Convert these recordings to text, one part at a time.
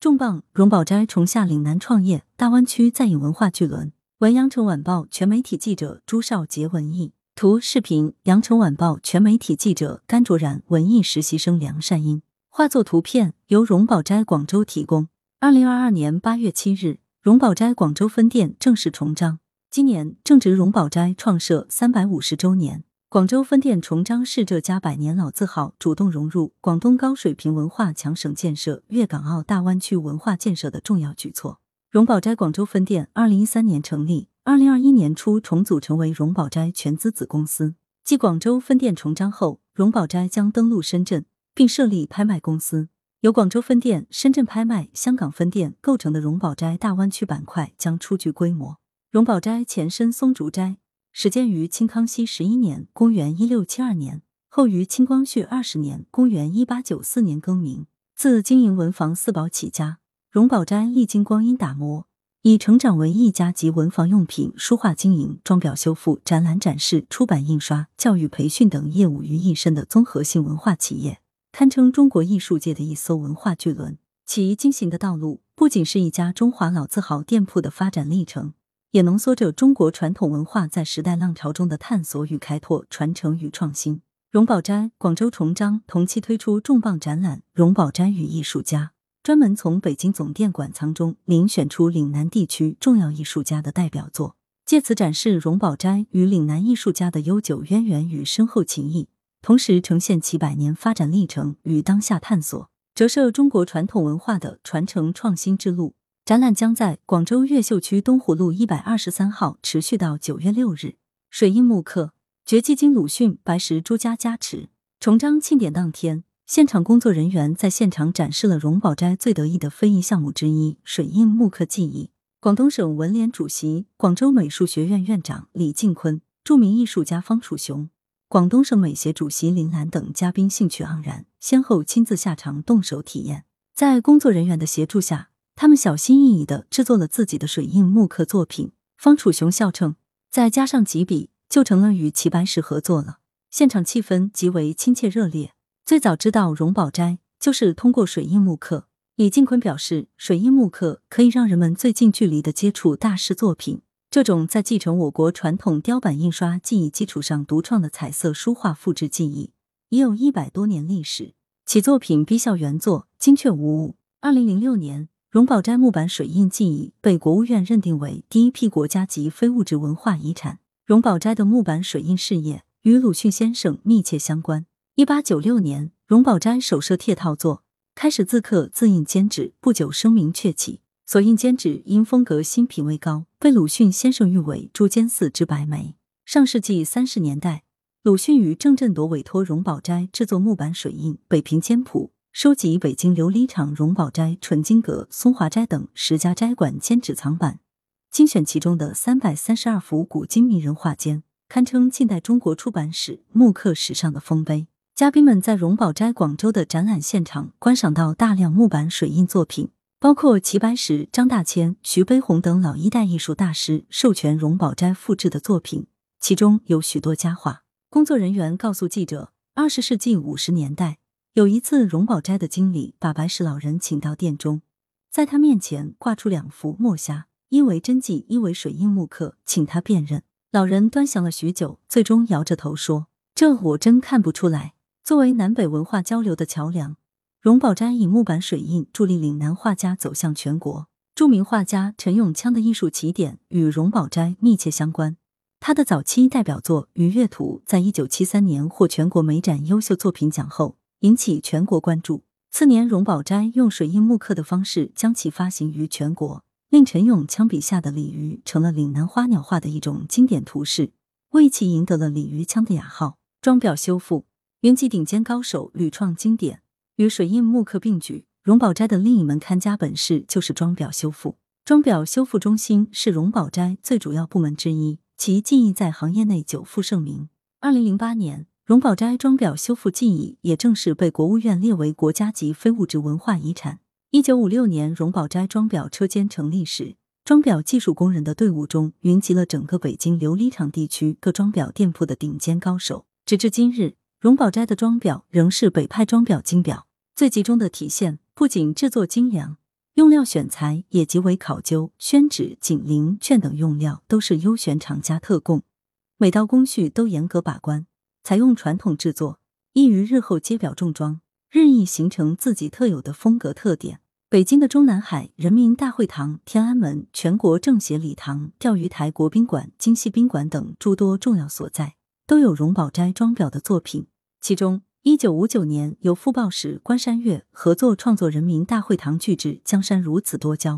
重磅！荣宝斋重下岭南创业，大湾区再引文化巨轮。文阳城晚报全媒体记者朱少杰文艺图视频，羊城晚报全媒体记者甘卓然文艺实习生梁善英画作图片由荣宝斋广州提供。二零二二年八月七日，荣宝斋广州分店正式重张。今年正值荣宝斋创设三百五十周年。广州分店重张是这家百年老字号主动融入广东高水平文化强省建设、粤港澳大湾区文化建设的重要举措。荣宝斋广州分店二零一三年成立，二零二一年初重组成为荣宝斋全资子公司。继广州分店重张后，荣宝斋将登陆深圳，并设立拍卖公司。由广州分店、深圳拍卖、香港分店构成的荣宝斋大湾区板块将初具规模。荣宝斋前身松竹斋。始建于清康熙十一年（公元一六七二年），后于清光绪二十年（公元一八九四年）更名。自经营文房四宝起家，荣宝斋历经光阴打磨，已成长为一家集文房用品、书画经营、装裱修复、展览展示、出版印刷、教育培训等业务于一身的综合性文化企业，堪称中国艺术界的一艘文化巨轮。其经行的道路，不仅是一家中华老字号店铺的发展历程。也浓缩着中国传统文化在时代浪潮中的探索与开拓、传承与创新。荣宝斋广州崇章同期推出重磅展览《荣宝斋与艺术家》，专门从北京总店馆藏中遴选出岭南地区重要艺术家的代表作，借此展示荣宝斋与岭南艺术家的悠久渊源与深厚情谊，同时呈现其百年发展历程与当下探索，折射中国传统文化的传承创新之路。展览将在广州越秀区东湖路一百二十三号持续到九月六日。水印木刻，绝技经鲁迅、白石朱家加持。重张庆典当天，现场工作人员在现场展示了荣宝斋最得意的非遗项目之一——水印木刻技艺。广东省文联主席、广州美术学院院长李敬坤、著名艺术家方楚雄、广东省美协主席林兰等嘉宾兴趣盎然，先后亲自下场动手体验。在工作人员的协助下。他们小心翼翼的制作了自己的水印木刻作品。方楚雄笑称，再加上几笔，就成了与齐白石合作了。现场气氛极为亲切热烈。最早知道荣宝斋，就是通过水印木刻。李敬坤表示，水印木刻可以让人们最近距离的接触大师作品。这种在继承我国传统雕版印刷技艺基础上独创的彩色书画复制技艺，已有一百多年历史。其作品逼效原作，精确无误。二零零六年。荣宝斋木板水印技艺被国务院认定为第一批国家级非物质文化遗产。荣宝斋的木板水印事业与鲁迅先生密切相关。一八九六年，荣宝斋首设帖套作，开始自刻自印笺纸，不久声名鹊起。所印笺纸因风格新、品味高，被鲁迅先生誉为“朱坚寺之白梅”。上世纪三十年代，鲁迅与郑振铎委托荣宝斋制作木板水印《北平笺谱》。收集北京琉璃厂荣宝斋、纯金阁、松华斋等十家斋馆兼纸藏版，精选其中的三百三十二幅古今名人画笺，堪称近代中国出版史木刻史上的丰碑。嘉宾们在荣宝斋广州的展览现场观赏到大量木板水印作品，包括齐白石、张大千、徐悲鸿等老一代艺术大师授权荣宝斋复制的作品，其中有许多佳画。工作人员告诉记者，二十世纪五十年代。有一次，荣宝斋的经理把白石老人请到店中，在他面前挂出两幅墨虾，一为真迹，一为水印木刻，请他辨认。老人端详了许久，最终摇着头说：“这我真看不出来。”作为南北文化交流的桥梁，荣宝斋以木板水印助力岭南画家走向全国。著名画家陈永锵的艺术起点与荣宝斋密切相关，他的早期代表作《鱼跃图》在一九七三年获全国美展优秀作品奖后。引起全国关注。次年，荣宝斋用水印木刻的方式将其发行于全国，令陈永锵笔下的鲤鱼成了岭南花鸟画的一种经典图式，为其赢得了“鲤鱼枪”的雅号。装裱修复，云集顶尖高手，屡创经典。与水印木刻并举，荣宝斋的另一门看家本事就是装裱修复。装裱修复中心是荣宝斋最主要部门之一，其技艺在行业内久负盛名。二零零八年。荣宝斋装裱修复技艺也正式被国务院列为国家级非物质文化遗产。一九五六年，荣宝斋装裱车间成立时，装裱技术工人的队伍中云集了整个北京琉璃厂地区各装裱店铺的顶尖高手。直至今日，荣宝斋的装裱仍是北派装裱精表最集中的体现。不仅制作精良，用料选材也极为考究，宣纸、锦绫、绢等用料都是优选厂家特供，每道工序都严格把关，采用传统制作，易于日后接表重装，日益形成自己特有的风格特点。北京的中南海人民大会堂、天安门、全国政协礼堂、钓鱼台国宾馆、京西宾馆等诸多重要所在，都有荣宝斋装裱的作品，其中。一九五九年，由副报使关山月合作创作人民大会堂巨制《江山如此多娇》，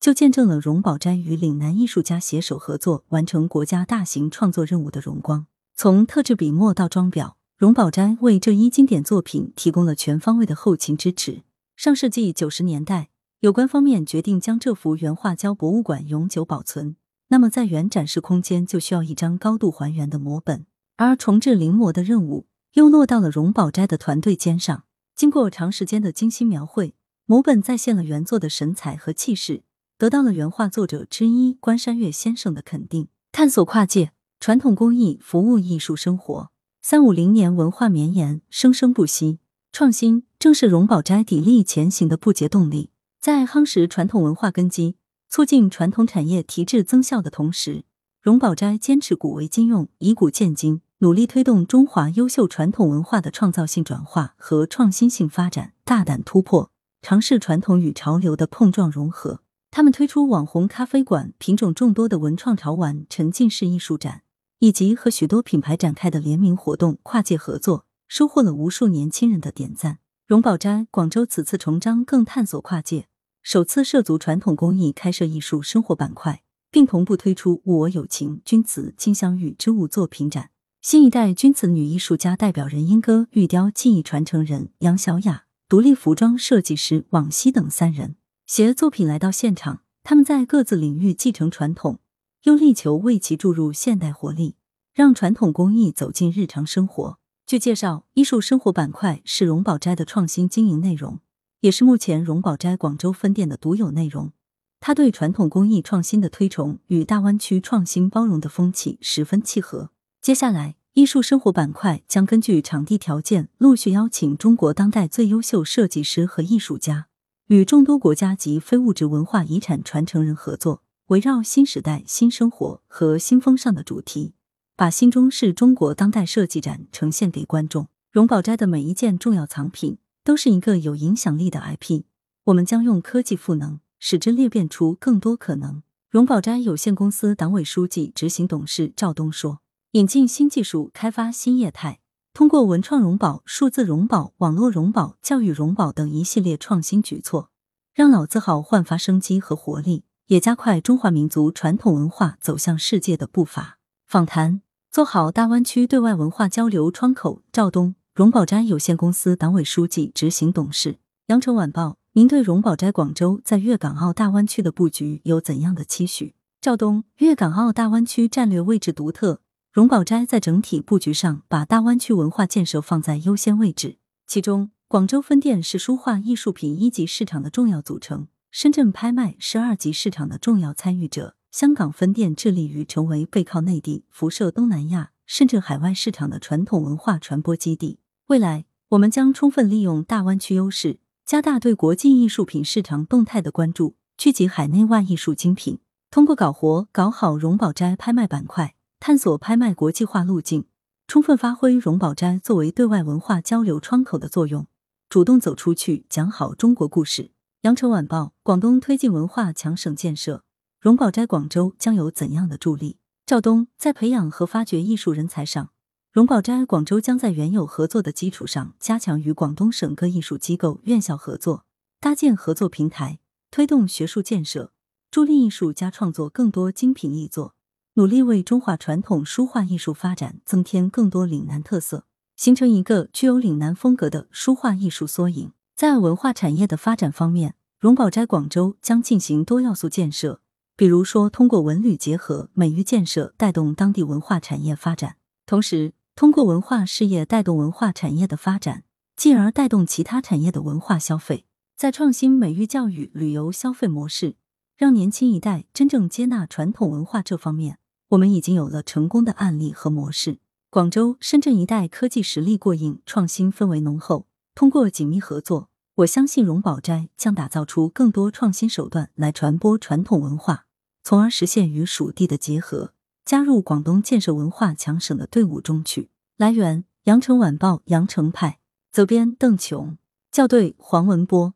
就见证了荣宝斋与岭南艺术家携手合作完成国家大型创作任务的荣光。从特制笔墨到装裱，荣宝斋为这一经典作品提供了全方位的后勤支持。上世纪九十年代，有关方面决定将这幅原画交博物馆永久保存，那么在原展示空间就需要一张高度还原的摹本，而重制临摹的任务。又落到了荣宝斋的团队肩上。经过长时间的精心描绘，摹本再现了原作的神采和气势，得到了原画作者之一关山月先生的肯定。探索跨界，传统工艺服务艺术生活。三五零年文化绵延，生生不息。创新正是荣宝斋砥砺前行的不竭动力。在夯实传统文化根基、促进传统产业提质增效的同时，荣宝斋坚持古为今用，以古鉴今。努力推动中华优秀传统文化的创造性转化和创新性发展，大胆突破，尝试传统与潮流的碰撞融合。他们推出网红咖啡馆、品种众多的文创潮玩沉浸式艺术展，以及和许多品牌展开的联名活动，跨界合作，收获了无数年轻人的点赞。荣宝斋广州此次重张更探索跨界，首次涉足传统工艺，开设艺术生活板块，并同步推出“物我有情，君子金镶玉”之物作品展。新一代君子女艺术家代表人：英歌玉雕技艺传承人杨小雅，独立服装设计师往昔等三人。携作品来到现场，他们在各自领域继承传统，又力求为其注入现代活力，让传统工艺走进日常生活。据介绍，艺术生活板块是荣宝斋的创新经营内容，也是目前荣宝斋广州分店的独有内容。他对传统工艺创新的推崇，与大湾区创新包容的风气十分契合。接下来，艺术生活板块将根据场地条件，陆续邀请中国当代最优秀设计师和艺术家，与众多国家级非物质文化遗产传承人合作，围绕新时代、新生活和新风尚的主题，把新中式中国当代设计展呈现给观众。荣宝斋的每一件重要藏品都是一个有影响力的 IP，我们将用科技赋能，使之裂变出更多可能。荣宝斋有限公司党委书记、执行董事赵东说。引进新技术，开发新业态，通过文创荣宝、数字荣宝、网络荣宝、教育荣宝等一系列创新举措，让老字号焕发生机和活力，也加快中华民族传统文化走向世界的步伐。访谈：做好大湾区对外文化交流窗口。赵东，荣宝斋有限公司党委书记、执行董事。羊城晚报：您对荣宝斋广州在粤港澳大湾区的布局有怎样的期许？赵东：粤港澳大湾区战略位置独特。荣宝斋在整体布局上，把大湾区文化建设放在优先位置。其中，广州分店是书画艺术品一级市场的重要组成，深圳拍卖是二级市场的重要参与者，香港分店致力于成为背靠内地、辐射东南亚甚至海外市场的传统文化传播基地。未来，我们将充分利用大湾区优势，加大对国际艺术品市场动态的关注，聚集海内外艺术精品，通过搞活、搞好荣宝斋拍卖板块。探索拍卖国际化路径，充分发挥荣宝斋作为对外文化交流窗口的作用，主动走出去，讲好中国故事。羊城晚报：广东推进文化强省建设，荣宝斋广州将有怎样的助力？赵东在培养和发掘艺术人才上，荣宝斋广州将在原有合作的基础上，加强与广东省各艺术机构、院校合作，搭建合作平台，推动学术建设，助力艺术家创作更多精品力作。努力为中华传统书画艺术发展增添更多岭南特色，形成一个具有岭南风格的书画艺术缩影。在文化产业的发展方面，荣宝斋广州将进行多要素建设，比如说通过文旅结合、美育建设带动当地文化产业发展，同时通过文化事业带动文化产业的发展，进而带动其他产业的文化消费。在创新美育教育、旅游消费模式，让年轻一代真正接纳传统文化这方面。我们已经有了成功的案例和模式。广州、深圳一带科技实力过硬，创新氛围浓厚。通过紧密合作，我相信荣宝斋将打造出更多创新手段来传播传统文化，从而实现与属地的结合，加入广东建设文化强省的队伍中去。来源：羊城晚报羊城派，责编：邓琼，校对：黄文波。